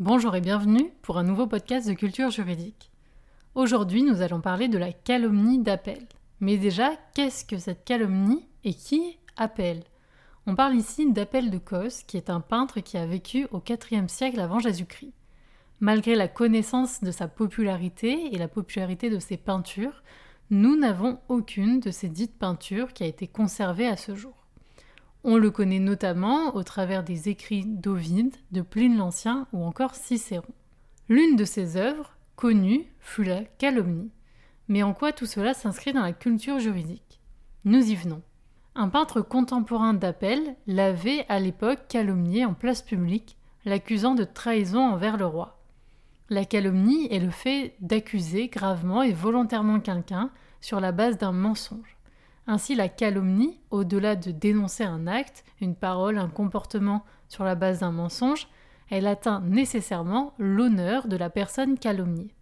Bonjour et bienvenue pour un nouveau podcast de culture juridique. Aujourd'hui, nous allons parler de la calomnie d'appel. Mais déjà, qu'est-ce que cette calomnie et qui appelle? On parle ici d'Appel de Cos, qui est un peintre qui a vécu au IVe siècle avant Jésus-Christ. Malgré la connaissance de sa popularité et la popularité de ses peintures, nous n'avons aucune de ces dites peintures qui a été conservée à ce jour. On le connaît notamment au travers des écrits d'Ovide, de Pline l'Ancien ou encore Cicéron. L'une de ses œuvres, connue, fut la calomnie. Mais en quoi tout cela s'inscrit dans la culture juridique? Nous y venons. Un peintre contemporain d'Appel l'avait à l'époque calomnié en place publique, l'accusant de trahison envers le roi. La calomnie est le fait d'accuser gravement et volontairement quelqu'un sur la base d'un mensonge. Ainsi, la calomnie, au-delà de dénoncer un acte, une parole, un comportement sur la base d'un mensonge, elle atteint nécessairement l'honneur de la personne calomniée.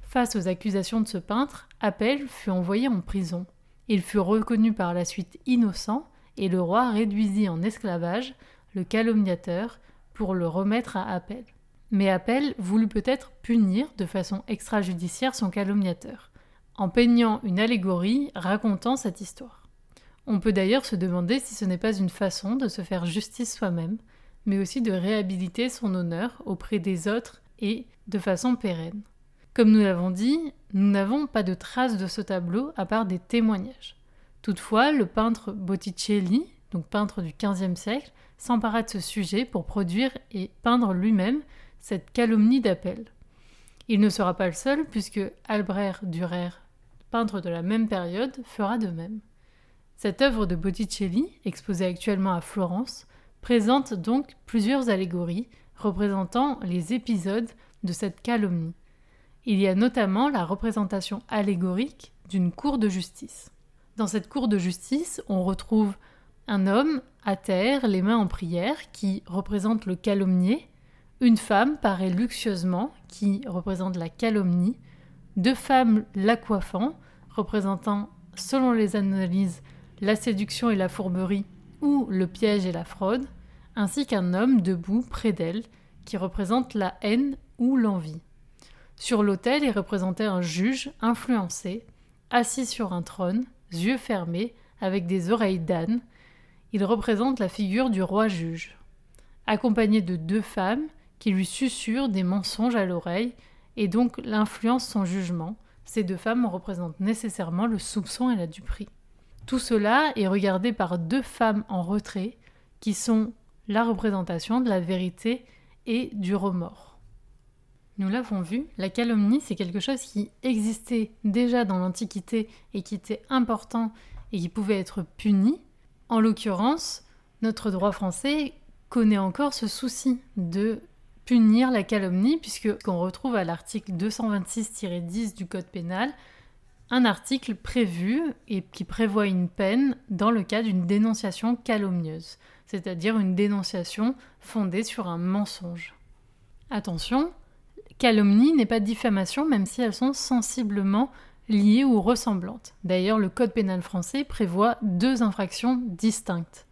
Face aux accusations de ce peintre, Appel fut envoyé en prison. Il fut reconnu par la suite innocent et le roi réduisit en esclavage le calomniateur pour le remettre à Appel. Mais Appel voulut peut-être punir de façon extrajudiciaire son calomniateur en peignant une allégorie racontant cette histoire. On peut d'ailleurs se demander si ce n'est pas une façon de se faire justice soi-même, mais aussi de réhabiliter son honneur auprès des autres et de façon pérenne. Comme nous l'avons dit, nous n'avons pas de traces de ce tableau à part des témoignages. Toutefois, le peintre Botticelli, donc peintre du XVe siècle, s'empara de ce sujet pour produire et peindre lui-même cette calomnie d'appel. Il ne sera pas le seul puisque Albert Dürer peintre de la même période, fera de même. Cette œuvre de Botticelli, exposée actuellement à Florence, présente donc plusieurs allégories représentant les épisodes de cette calomnie. Il y a notamment la représentation allégorique d'une cour de justice. Dans cette cour de justice, on retrouve un homme à terre, les mains en prière, qui représente le calomnier, une femme paraît luxueusement, qui représente la calomnie, deux femmes la coiffant, représentant, selon les analyses, la séduction et la fourberie, ou le piège et la fraude, ainsi qu'un homme debout près d'elle, qui représente la haine ou l'envie. Sur l'autel est représenté un juge influencé, assis sur un trône, yeux fermés, avec des oreilles d'âne. Il représente la figure du roi juge. Accompagné de deux femmes qui lui susurrent des mensonges à l'oreille et donc l'influence son jugement, ces deux femmes représentent nécessairement le soupçon et la duperie. Tout cela est regardé par deux femmes en retrait qui sont la représentation de la vérité et du remords. Nous l'avons vu, la calomnie, c'est quelque chose qui existait déjà dans l'Antiquité et qui était important et qui pouvait être puni. En l'occurrence, notre droit français connaît encore ce souci de punir la calomnie, puisque qu'on retrouve à l'article 226-10 du Code pénal un article prévu et qui prévoit une peine dans le cas d'une dénonciation calomnieuse, c'est-à-dire une dénonciation fondée sur un mensonge. Attention, calomnie n'est pas diffamation même si elles sont sensiblement liées ou ressemblantes. D'ailleurs, le Code pénal français prévoit deux infractions distinctes.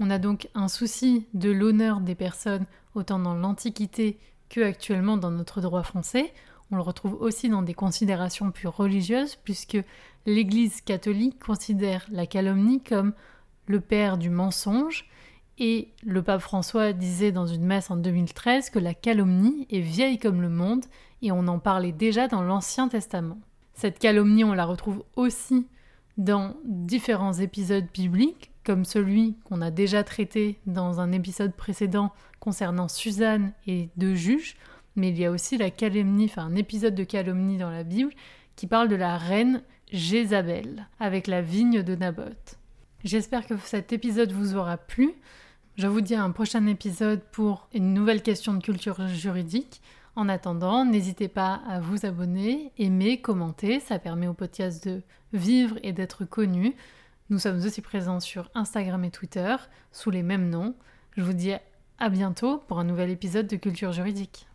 On a donc un souci de l'honneur des personnes autant dans l'Antiquité que actuellement dans notre droit français. On le retrouve aussi dans des considérations plus religieuses, puisque l'Église catholique considère la calomnie comme le père du mensonge, et le pape François disait dans une messe en 2013 que la calomnie est vieille comme le monde, et on en parlait déjà dans l'Ancien Testament. Cette calomnie, on la retrouve aussi dans différents épisodes bibliques, comme celui qu'on a déjà traité dans un épisode précédent concernant Suzanne et deux juges, mais il y a aussi la calomnie, enfin un épisode de calomnie dans la Bible qui parle de la reine Jézabel avec la vigne de Naboth. J'espère que cet épisode vous aura plu. Je vous dis à un prochain épisode pour une nouvelle question de culture juridique. En attendant, n'hésitez pas à vous abonner, aimer, commenter, ça permet au podcast de vivre et d'être connu. Nous sommes aussi présents sur Instagram et Twitter sous les mêmes noms. Je vous dis à bientôt pour un nouvel épisode de Culture Juridique.